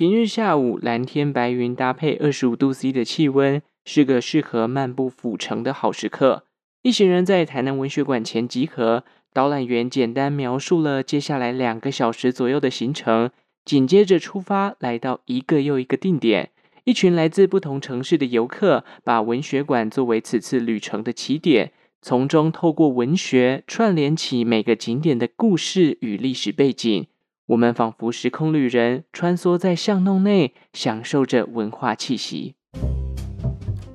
平日下午蓝天白云搭配二十五度 C 的气温，是个适合漫步府城的好时刻。一行人在台南文学馆前集合，导览员简单描述了接下来两个小时左右的行程，紧接着出发，来到一个又一个定点。一群来自不同城市的游客，把文学馆作为此次旅程的起点，从中透过文学串联起每个景点的故事与历史背景。我们仿佛时空旅人，穿梭在巷弄内，享受着文化气息。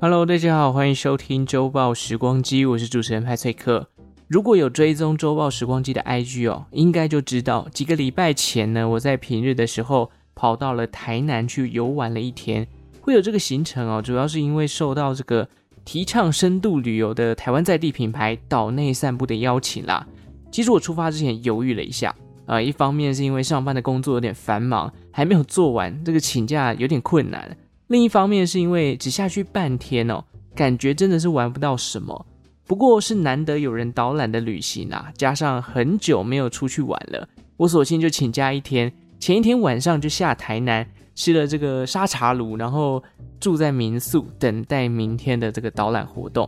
Hello，大家好，欢迎收听周报时光机，我是主持人派翠克。如果有追踪周报时光机的 IG 哦，应该就知道几个礼拜前呢，我在平日的时候跑到了台南去游玩了一天。会有这个行程哦，主要是因为受到这个提倡深度旅游的台湾在地品牌岛内散步的邀请啦。其实我出发之前犹豫了一下啊、一方面是因为上班的工作有点繁忙，还没有做完，这个请假有点困难；另一方面是因为只下去半天哦，感觉真的是玩不到什么。不过是难得有人导览的旅行啊，加上很久没有出去玩了，我索性就请假一天，前一天晚上就下台南。吃了这个沙茶炉，然后住在民宿，等待明天的这个导览活动。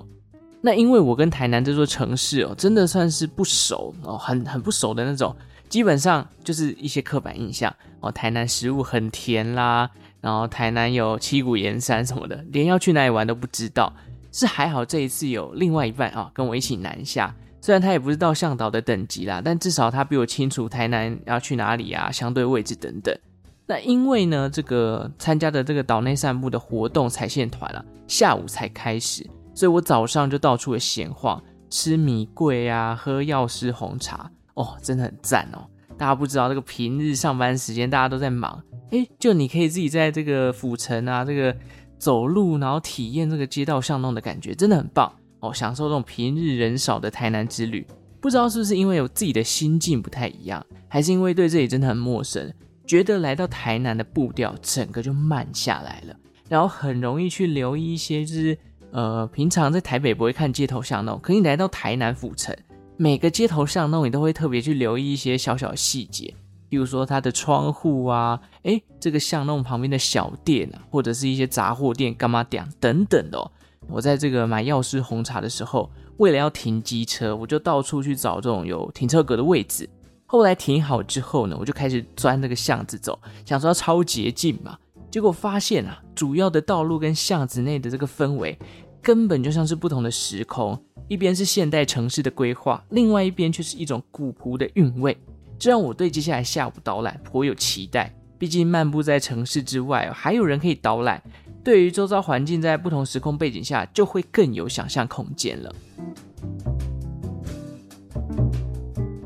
那因为我跟台南这座城市哦，真的算是不熟哦，很很不熟的那种，基本上就是一些刻板印象哦。台南食物很甜啦，然后台南有七股盐山什么的，连要去哪里玩都不知道。是还好这一次有另外一半啊，跟我一起南下，虽然他也不是到向导的等级啦，但至少他比我清楚台南要去哪里啊，相对位置等等。那因为呢，这个参加的这个岛内散步的活动踩线团啊，下午才开始，所以我早上就到处的闲晃，吃米桂啊，喝药师红茶，哦，真的很赞哦。大家不知道这个平日上班时间大家都在忙，诶，就你可以自己在这个府城啊，这个走路，然后体验这个街道巷弄的感觉，真的很棒哦，享受这种平日人少的台南之旅。不知道是不是因为有自己的心境不太一样，还是因为对这里真的很陌生。觉得来到台南的步调整个就慢下来了，然后很容易去留意一些，就是呃平常在台北不会看街头巷弄，可以来到台南府城，每个街头巷弄你都会特别去留意一些小小细节，比如说它的窗户啊，诶，这个巷弄旁边的小店啊，或者是一些杂货店、干嘛店等等的哦。我在这个买药师红茶的时候，为了要停机车，我就到处去找这种有停车格的位置。后来停好之后呢，我就开始钻这个巷子走，想说要超捷径嘛。结果发现啊，主要的道路跟巷子内的这个氛围，根本就像是不同的时空。一边是现代城市的规划，另外一边却是一种古朴的韵味。这让我对接下来下午导览颇有期待。毕竟漫步在城市之外，还有人可以导览，对于周遭环境在不同时空背景下，就会更有想象空间了。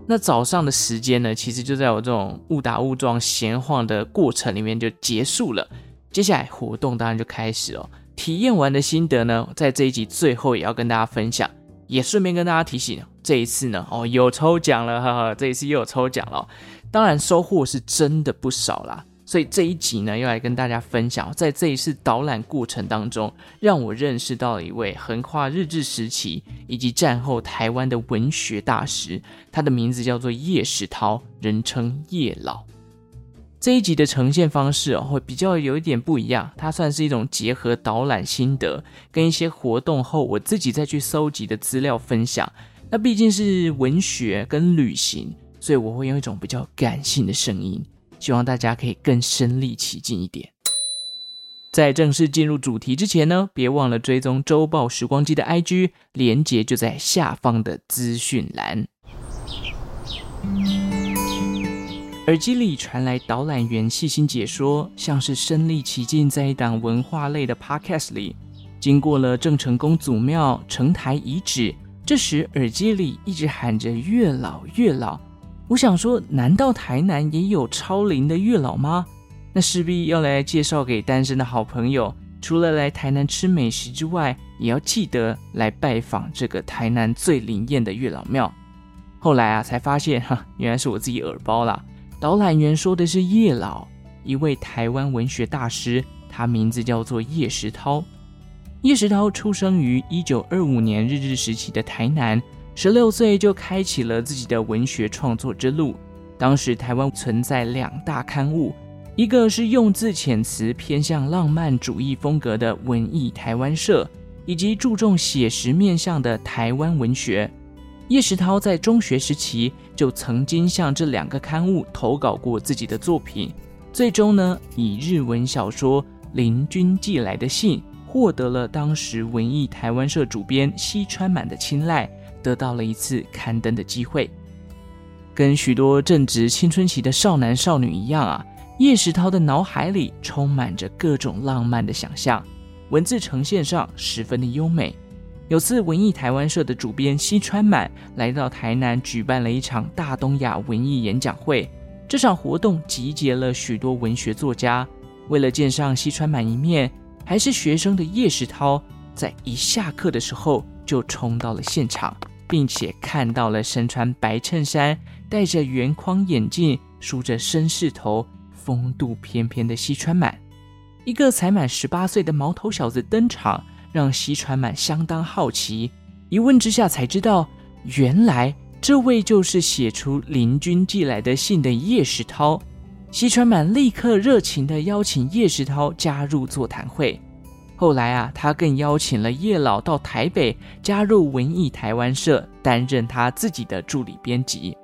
那早上的时间呢，其实就在我这种误打误撞闲晃的过程里面就结束了。接下来活动当然就开始了。体验完的心得呢，在这一集最后也要跟大家分享，也顺便跟大家提醒，这一次呢，哦，有抽奖了，哈哈，这一次又有抽奖了，当然收获是真的不少啦。所以这一集呢，要来跟大家分享，在这一次导览过程当中，让我认识到了一位横跨日治时期以及战后台湾的文学大师，他的名字叫做叶石涛，人称叶老。这一集的呈现方式哦，会比较有一点不一样，它算是一种结合导览心得跟一些活动后我自己再去搜集的资料分享。那毕竟是文学跟旅行，所以我会用一种比较感性的声音。希望大家可以更身临其境一点。在正式进入主题之前呢，别忘了追踪周报时光机的 IG，连结就在下方的资讯栏。耳机里传来导览员细心解说，像是身临其境在一档文化类的 Podcast 里。经过了郑成功祖庙、城台遗址，这时耳机里一直喊着“月老，月老”。我想说，难道台南也有超龄的月老吗？那势必要来介绍给单身的好朋友，除了来台南吃美食之外，也要记得来拜访这个台南最灵验的月老庙。后来啊，才发现哈，原来是我自己耳包啦。导览员说的是叶老，一位台湾文学大师，他名字叫做叶石涛。叶石涛出生于一九二五年日治时期的台南。十六岁就开启了自己的文学创作之路。当时台湾存在两大刊物，一个是用字遣词偏向浪漫主义风格的文艺台湾社，以及注重写实面向的台湾文学。叶石涛在中学时期就曾经向这两个刊物投稿过自己的作品，最终呢，以日文小说《邻居寄来的信》获得了当时文艺台湾社主编西川满的青睐，得到了一次刊登的机会。跟许多正值青春期的少男少女一样啊，叶石涛的脑海里充满着各种浪漫的想象，文字呈现上十分的优美。有次，文艺台湾社的主编西川满来到台南，举办了一场大东亚文艺演讲会。这场活动集结了许多文学作家。为了见上西川满一面，还是学生的叶石涛，在一下课的时候就冲到了现场，并且看到了身穿白衬衫、戴着圆框眼镜、梳着绅士头、风度翩翩的西川满。一个才满十八岁的毛头小子登场。让西川满相当好奇，一问之下才知道，原来这位就是写出邻居寄来的信的叶石涛。西川满立刻热情地邀请叶石涛加入座谈会。后来啊，他更邀请了叶老到台北加入文艺台湾社，担任他自己的助理编辑。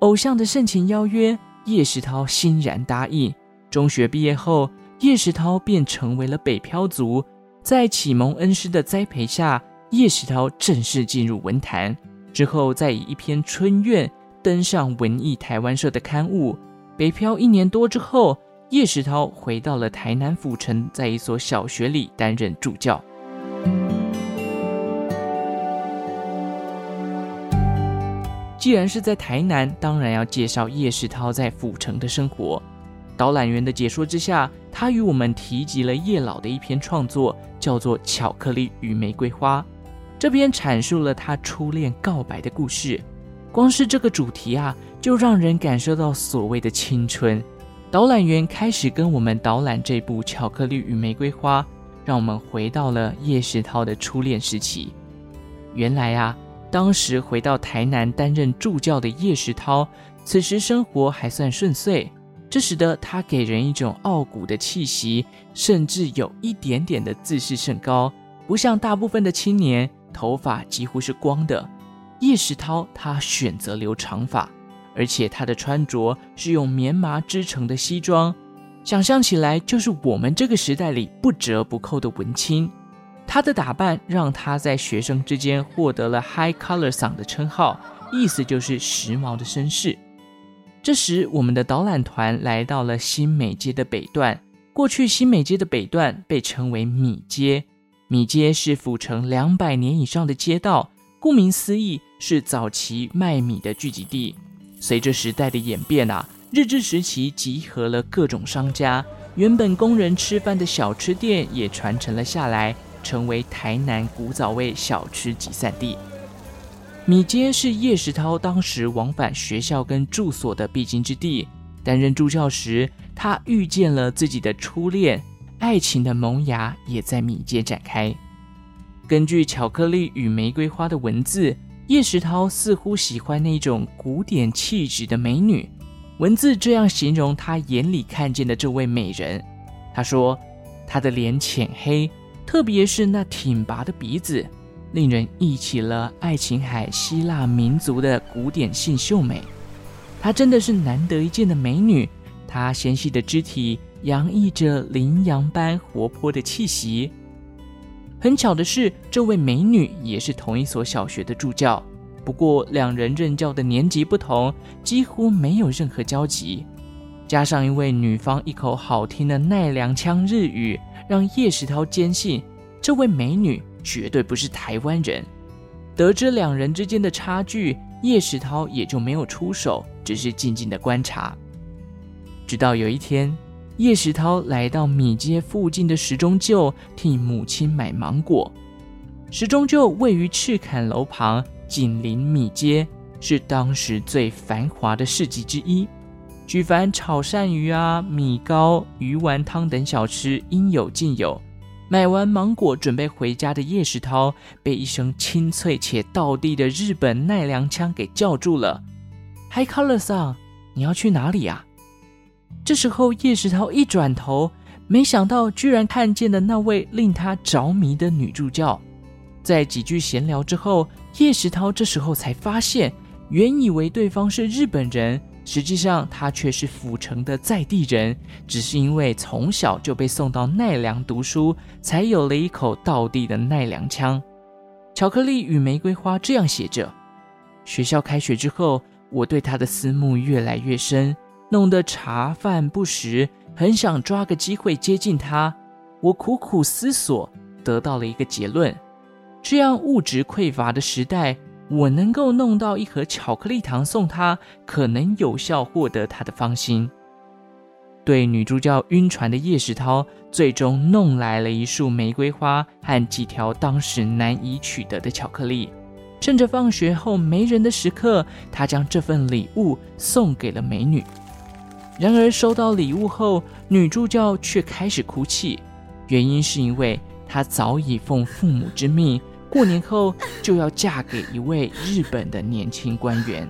偶像的盛情邀约，叶石涛欣然答应。中学毕业后，叶石涛便成为了北漂族。在启蒙恩师的栽培下，叶石涛正式进入文坛。之后，再以一篇《春怨》登上文艺台湾社的刊物。北漂一年多之后，叶石涛回到了台南府城，在一所小学里担任助教。既然是在台南，当然要介绍叶石涛在府城的生活。导览员的解说之下，他与我们提及了叶老的一篇创作，叫做《巧克力与玫瑰花》。这篇阐述了他初恋告白的故事。光是这个主题啊，就让人感受到所谓的青春。导览员开始跟我们导览这部《巧克力与玫瑰花》，让我们回到了叶石涛的初恋时期。原来啊，当时回到台南担任助教的叶石涛，此时生活还算顺遂。这使得他给人一种傲骨的气息，甚至有一点点的自视甚高，不像大部分的青年，头发几乎是光的。叶石涛他选择留长发，而且他的穿着是用棉麻织成的西装，想象起来就是我们这个时代里不折不扣的文青。他的打扮让他在学生之间获得了 “high color son” 的称号，意思就是时髦的绅士。这时，我们的导览团来到了新美街的北段。过去，新美街的北段被称为米街。米街是府城两百年以上的街道，顾名思义，是早期卖米的聚集地。随着时代的演变啊，日治时期集合了各种商家，原本工人吃饭的小吃店也传承了下来，成为台南古早味小吃集散地。米街是叶石涛当时往返学校跟住所的必经之地。担任助教时，他遇见了自己的初恋，爱情的萌芽也在米街展开。根据《巧克力与玫瑰花》的文字，叶石涛似乎喜欢那种古典气质的美女。文字这样形容他眼里看见的这位美人：他说，她的脸浅黑，特别是那挺拔的鼻子。令人忆起了爱琴海希腊民族的古典性秀美，她真的是难得一见的美女。她纤细的肢体洋溢着羚羊般活泼的气息。很巧的是，这位美女也是同一所小学的助教，不过两人任教的年级不同，几乎没有任何交集。加上一位女方一口好听的奈良腔日语，让叶石涛坚信这位美女。绝对不是台湾人。得知两人之间的差距，叶石涛也就没有出手，只是静静的观察。直到有一天，叶石涛来到米街附近的时钟旧替母亲买芒果。时钟旧位于赤崁楼旁，紧邻米街，是当时最繁华的市集之一，举凡炒鳝鱼啊、米糕、鱼丸汤等小吃应有尽有。买完芒果，准备回家的叶石涛被一声清脆且倒地的日本奈良腔给叫住了。“Hi，color 桑，你要去哪里啊？”这时候叶石涛一转头，没想到居然看见了那位令他着迷的女助教。在几句闲聊之后，叶石涛这时候才发现，原以为对方是日本人，实际上他却是府城的在地人，只是因为从小就被送到奈良读书，才有了一口道地的奈良腔。巧克力与玫瑰花这样写着。学校开学之后，我对他的思慕越来越深，弄得茶饭不食，很想抓个机会接近他。我苦苦思索，得到了一个结论：这样物质匮乏的时代，我能够弄到一盒巧克力糖送他，可能有效获得他的芳心。对女助教晕船的叶石涛，最终弄来了一束玫瑰花和几条当时难以取得的巧克力。趁着放学后没人的时刻，他将这份礼物送给了美女。然而收到礼物后，女助教却开始哭泣，原因是因为她早已奉父母之命，过年后就要嫁给一位日本的年轻官员。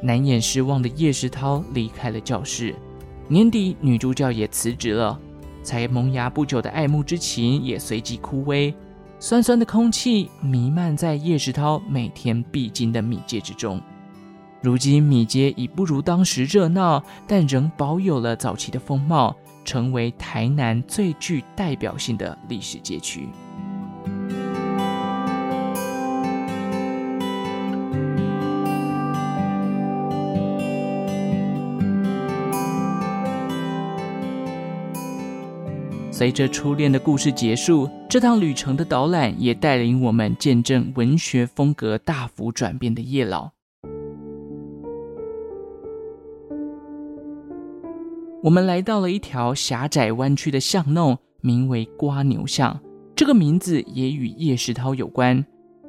难掩失望的叶石涛离开了教室。年底，女助教也辞职了，才萌芽不久的爱慕之情也随即枯萎。酸酸的空气弥漫在叶石涛每天必经的米街之中。如今米街已不如当时热闹，但仍保有了早期的风貌，成为台南最具代表性的历史街区。随着初恋的故事结束，这趟旅程的导览也带领我们见证文学风格大幅转变的叶老。我们来到了一条狭窄弯曲的巷弄，名为瓜牛巷。这个名字也与叶石涛有关。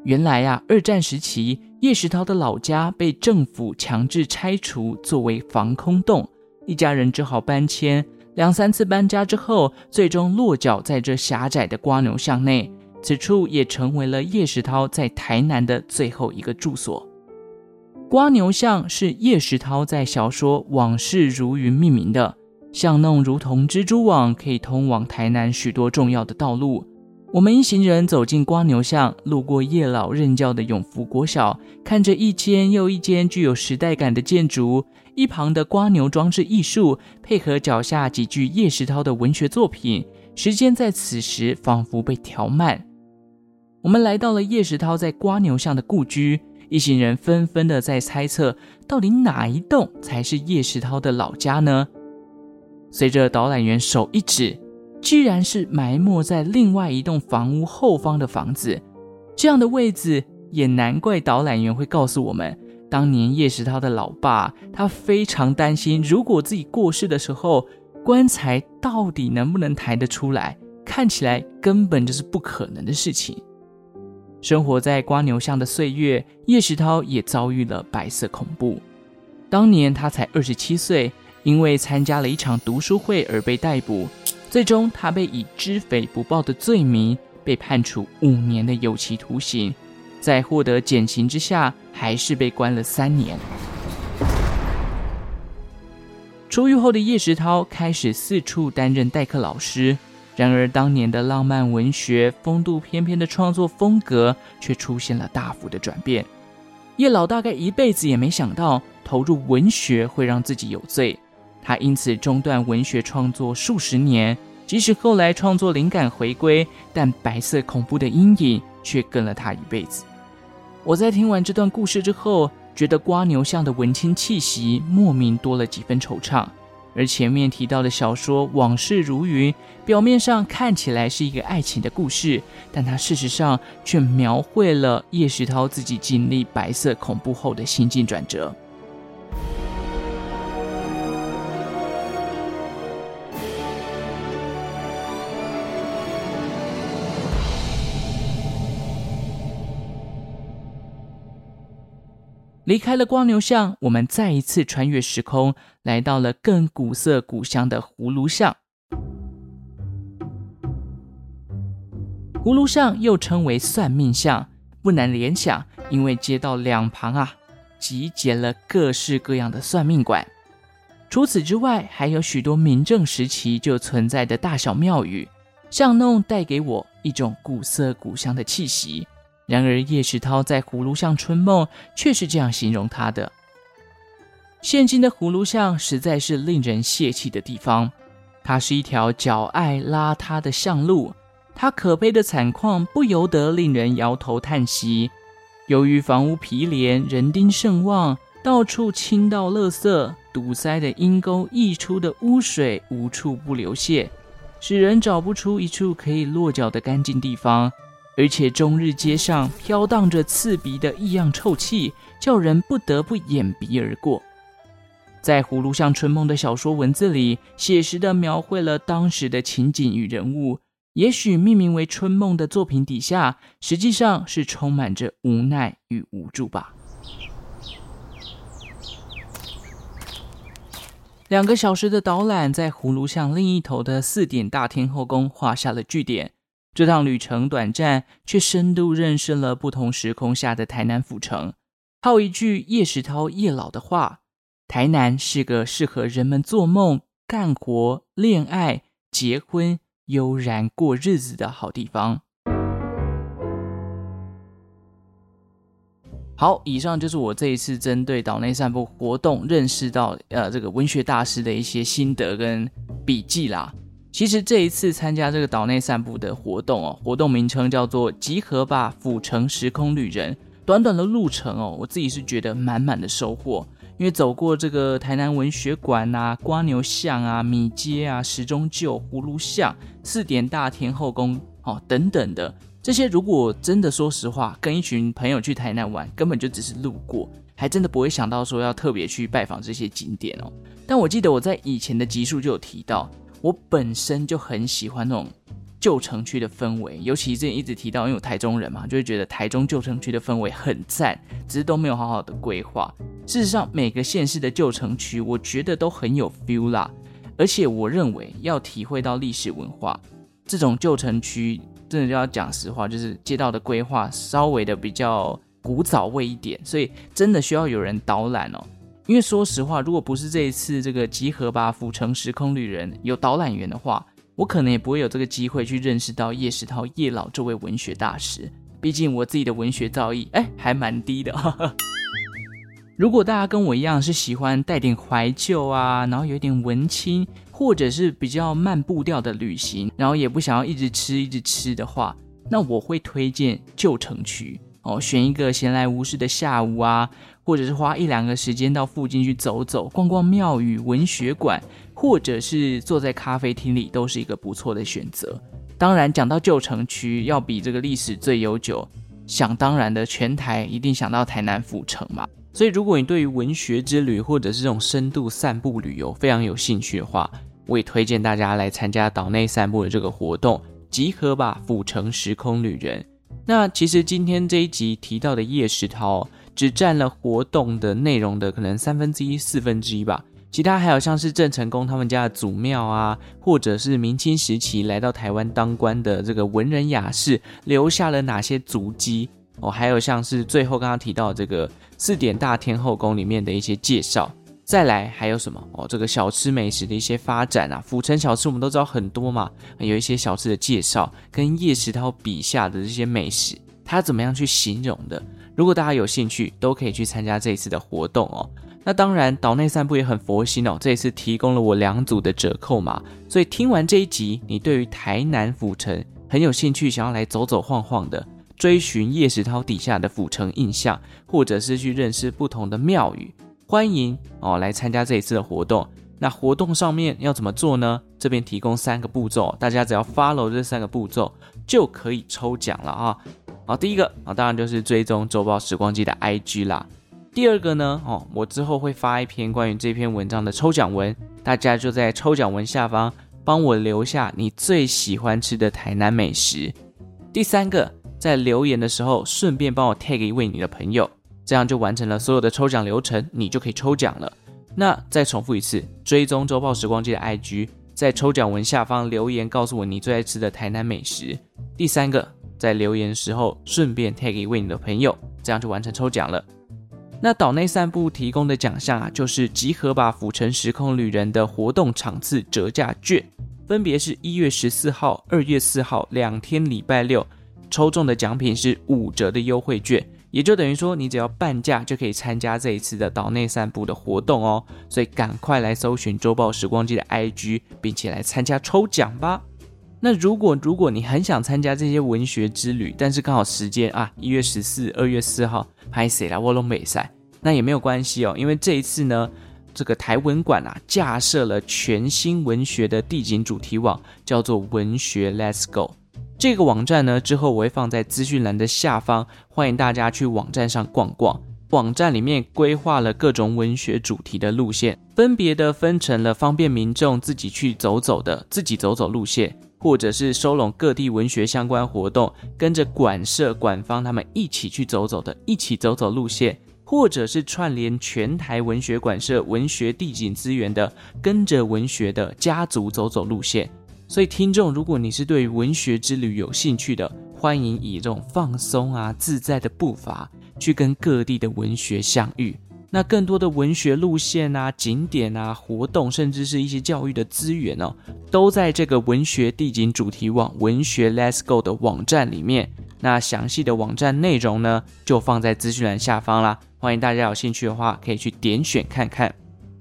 原来啊，二战时期，叶石涛的老家被政府强制拆除，作为防空洞，一家人只好搬迁。两三次搬家之后，最终落脚在这狭窄的瓜牛巷内。此处也成为了叶石涛在台南的最后一个住所。瓜牛巷是叶石涛在小说《往事如云》命名的。巷弄如同蜘蛛网，可以通往台南许多重要的道路。我们一行人走进瓜牛巷，路过叶老任教的永福国小，看着一间又一间具有时代感的建筑。一旁的瓜牛装置艺术，配合脚下几句叶石涛的文学作品，时间在此时仿佛被调慢。我们来到了叶石涛在瓜牛巷的故居，一行人纷纷的在猜测，到底哪一栋才是叶石涛的老家呢？随着导览员手一指，居然是埋没在另外一栋房屋后方的房子。这样的位置，也难怪导览员会告诉我们。当年叶石涛的老爸，他非常担心，如果自己过世的时候，棺材到底能不能抬得出来？看起来根本就是不可能的事情。生活在瓜牛巷的岁月，叶石涛也遭遇了白色恐怖。当年他才二十七岁，因为参加了一场读书会而被逮捕，最终他被以知匪不报的罪名被判处五年的有期徒刑。在获得减刑之下，还是被关了三年。出狱后的叶石涛开始四处担任代课老师，然而当年的浪漫文学、风度翩翩的创作风格却出现了大幅的转变。叶老大概一辈子也没想到，投入文学会让自己有罪，他因此中断文学创作数十年。即使后来创作灵感回归，但白色恐怖的阴影却跟了他一辈子。我在听完这段故事之后，觉得瓜牛巷的文青气息莫名多了几分惆怅。而前面提到的小说《往事如云》，表面上看起来是一个爱情的故事，但它事实上却描绘了叶石涛自己经历白色恐怖后的心境转折。离开了光牛巷，我们再一次穿越时空，来到了更古色古香的葫芦巷。葫芦巷又称为算命巷，不难联想，因为街道两旁啊，集结了各式各样的算命馆。除此之外，还有许多明郑时期就存在的大小庙宇、巷弄，带给我一种古色古香的气息。然而，叶石涛在《葫芦巷春梦》却是这样形容他的：现今的葫芦巷实在是令人泄气的地方，它是一条脚爱邋遢的巷路，它可悲的惨况不由得令人摇头叹息。由于房屋毗连，人丁甚旺，到处倾倒垃圾。堵塞的阴沟溢出的污水无处不流泻，使人找不出一处可以落脚的干净地方，而且终日街上飘荡着刺鼻的异样臭气，叫人不得不掩鼻而过。在《葫芦巷春梦》的小说文字里，写实地描绘了当时的情景与人物。也许命名为《春梦》的作品底下，实际上是充满着无奈与无助吧。两个小时的导览，在葫芦巷另一头的四点大天后宫画下了句点。这趟旅程短暂，却深度认识了不同时空下的台南府城。套一句叶石涛叶老的话：“台南是个适合人们做梦、干活、恋爱、结婚、悠然过日子的好地方。”好，以上就是我这一次针对岛内散步活动认识到呃这个文学大师的一些心得跟笔记啦。其实这一次参加这个岛内散步的活动哦，活动名称叫做“集合吧，府城时空旅人”。短短的路程哦，我自己是觉得满满的收获，因为走过这个台南文学馆啊、瓜牛巷啊、米街啊、时钟旧、葫芦巷、四点大天后宫哦等等的。这些如果真的说实话，跟一群朋友去台南玩，根本就只是路过，还真的不会想到说要特别去拜访这些景点哦。但我记得我在以前的集数就有提到，我本身就很喜欢那种旧城区的氛围，尤其之前一直提到，因为我台中人嘛，就会觉得台中旧城区的氛围很赞，只是都没有好好的规划。事实上，每个县市的旧城区，我觉得都很有 feel 啦。而且我认为，要体会到历史文化，这种旧城区。真的就要讲实话，就是街道的规划稍微的比较古早味一点，所以真的需要有人导览哦。因为说实话，如果不是这一次这个集合吧府城时空旅人有导览员的话，我可能也不会有这个机会去认识到叶石涛叶老这位文学大师。毕竟我自己的文学造诣哎还蛮低的。如果大家跟我一样是喜欢带点怀旧啊，然后有点文青。或者是比较慢步调的旅行，然后也不想要一直吃一直吃的话，那我会推荐旧城区哦，选一个闲来无事的下午啊，或者是花一两个时间到附近去走走，逛逛庙宇、文学馆，或者是坐在咖啡厅里，都是一个不错的选择。当然，讲到旧城区，要比这个历史最悠久，想当然的，全台一定想到台南府城嘛。所以，如果你对于文学之旅或者是这种深度散步旅游非常有兴趣的话，我也推荐大家来参加岛内散步的这个活动，集合吧，府城时空旅人。那其实今天这一集提到的叶石涛，只占了活动的内容的可能三分之一、四分之一吧。其他还有像是郑成功他们家的祖庙啊，或者是明清时期来到台湾当官的这个文人雅士留下了哪些足迹哦，还有像是最后刚刚提到这个四点大天后宫里面的一些介绍。再来还有什么哦？这个小吃美食的一些发展啊，府城小吃我们都知道很多嘛，有一些小吃的介绍，跟叶石涛笔下的这些美食，他怎么样去形容的？如果大家有兴趣，都可以去参加这一次的活动哦。那当然，岛内散步也很佛心哦，这一次提供了我两组的折扣码，所以听完这一集，你对于台南府城很有兴趣，想要来走走晃晃的，追寻叶石涛底下的府城印象，或者是去认识不同的庙宇。欢迎哦，来参加这一次的活动。那活动上面要怎么做呢？这边提供三个步骤，大家只要 follow 这三个步骤就可以抽奖了啊！好，第一个啊，当然就是追踪周报时光机的 IG 啦。第二个呢，哦，我之后会发一篇关于这篇文章的抽奖文，大家就在抽奖文下方帮我留下你最喜欢吃的台南美食。第三个，在留言的时候顺便帮我 tag 一位你的朋友。这样就完成了所有的抽奖流程，你就可以抽奖了。那再重复一次，追踪周报时光机的 IG，在抽奖文下方留言告诉我你最爱吃的台南美食。第三个，在留言时候顺便 tag 一位你的朋友，这样就完成抽奖了。那岛内散步提供的奖项啊，就是集合吧府城时空旅人的活动场次折价券，分别是一月十四号、二月四号两天礼拜六，抽中的奖品是五折的优惠券，也就等于说你只要半价就可以参加这一次的岛内散步的活动哦。所以赶快来搜寻周报时光机的 IG，并且来参加抽奖吧。那如果如果你很想参加这些文学之旅，但是刚好时间啊，一月十四、二月四号拍谁啦？卧龙美赛，那也没有关系哦，因为这一次呢，这个台文馆啊架设了全新文学的地景主题网，叫做文学 Let's Go。这个网站呢，之后我会放在资讯栏的下方，欢迎大家去网站上逛逛。网站里面规划了各种文学主题的路线，分别的分成了方便民众自己去走走的自己走走路线。或者是收拢各地文学相关活动，跟着馆舍、馆方他们一起去走走的，一起走走路线，或者是串联全台文学馆舍、文学地景资源的，跟着文学的家族走走路线。所以，听众，如果你是对文学之旅有兴趣的，欢迎以这种放松啊、自在的步伐，去跟各地的文学相遇。那更多的文学路线啊、景点啊、活动，甚至是一些教育的资源哦，都在这个文学地景主题网“文学 Let's Go” 的网站里面。那详细的网站内容呢，就放在资讯栏下方啦。欢迎大家有兴趣的话，可以去点选看看。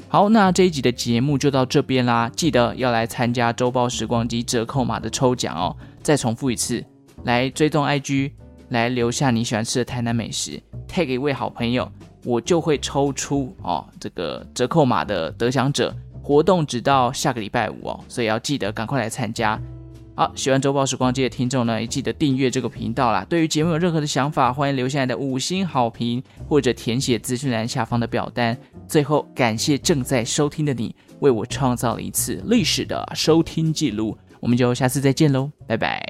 好，那这一集的节目就到这边啦。记得要来参加周报时光机折扣码的抽奖哦。再重复一次，来追踪 IG，来留下你喜欢吃的台南美食，take 一位好朋友。我就会抽出哦这个折扣码的得奖者，活动直到下个礼拜五哦，所以要记得赶快来参加。好，喜欢周报时光机的听众呢，也记得订阅这个频道啦。对于节目有任何的想法，欢迎留下来的五星好评或者填写资讯栏下方的表单。最后，感谢正在收听的你，为我创造了一次历史的收听记录。我们就下次再见喽，拜拜。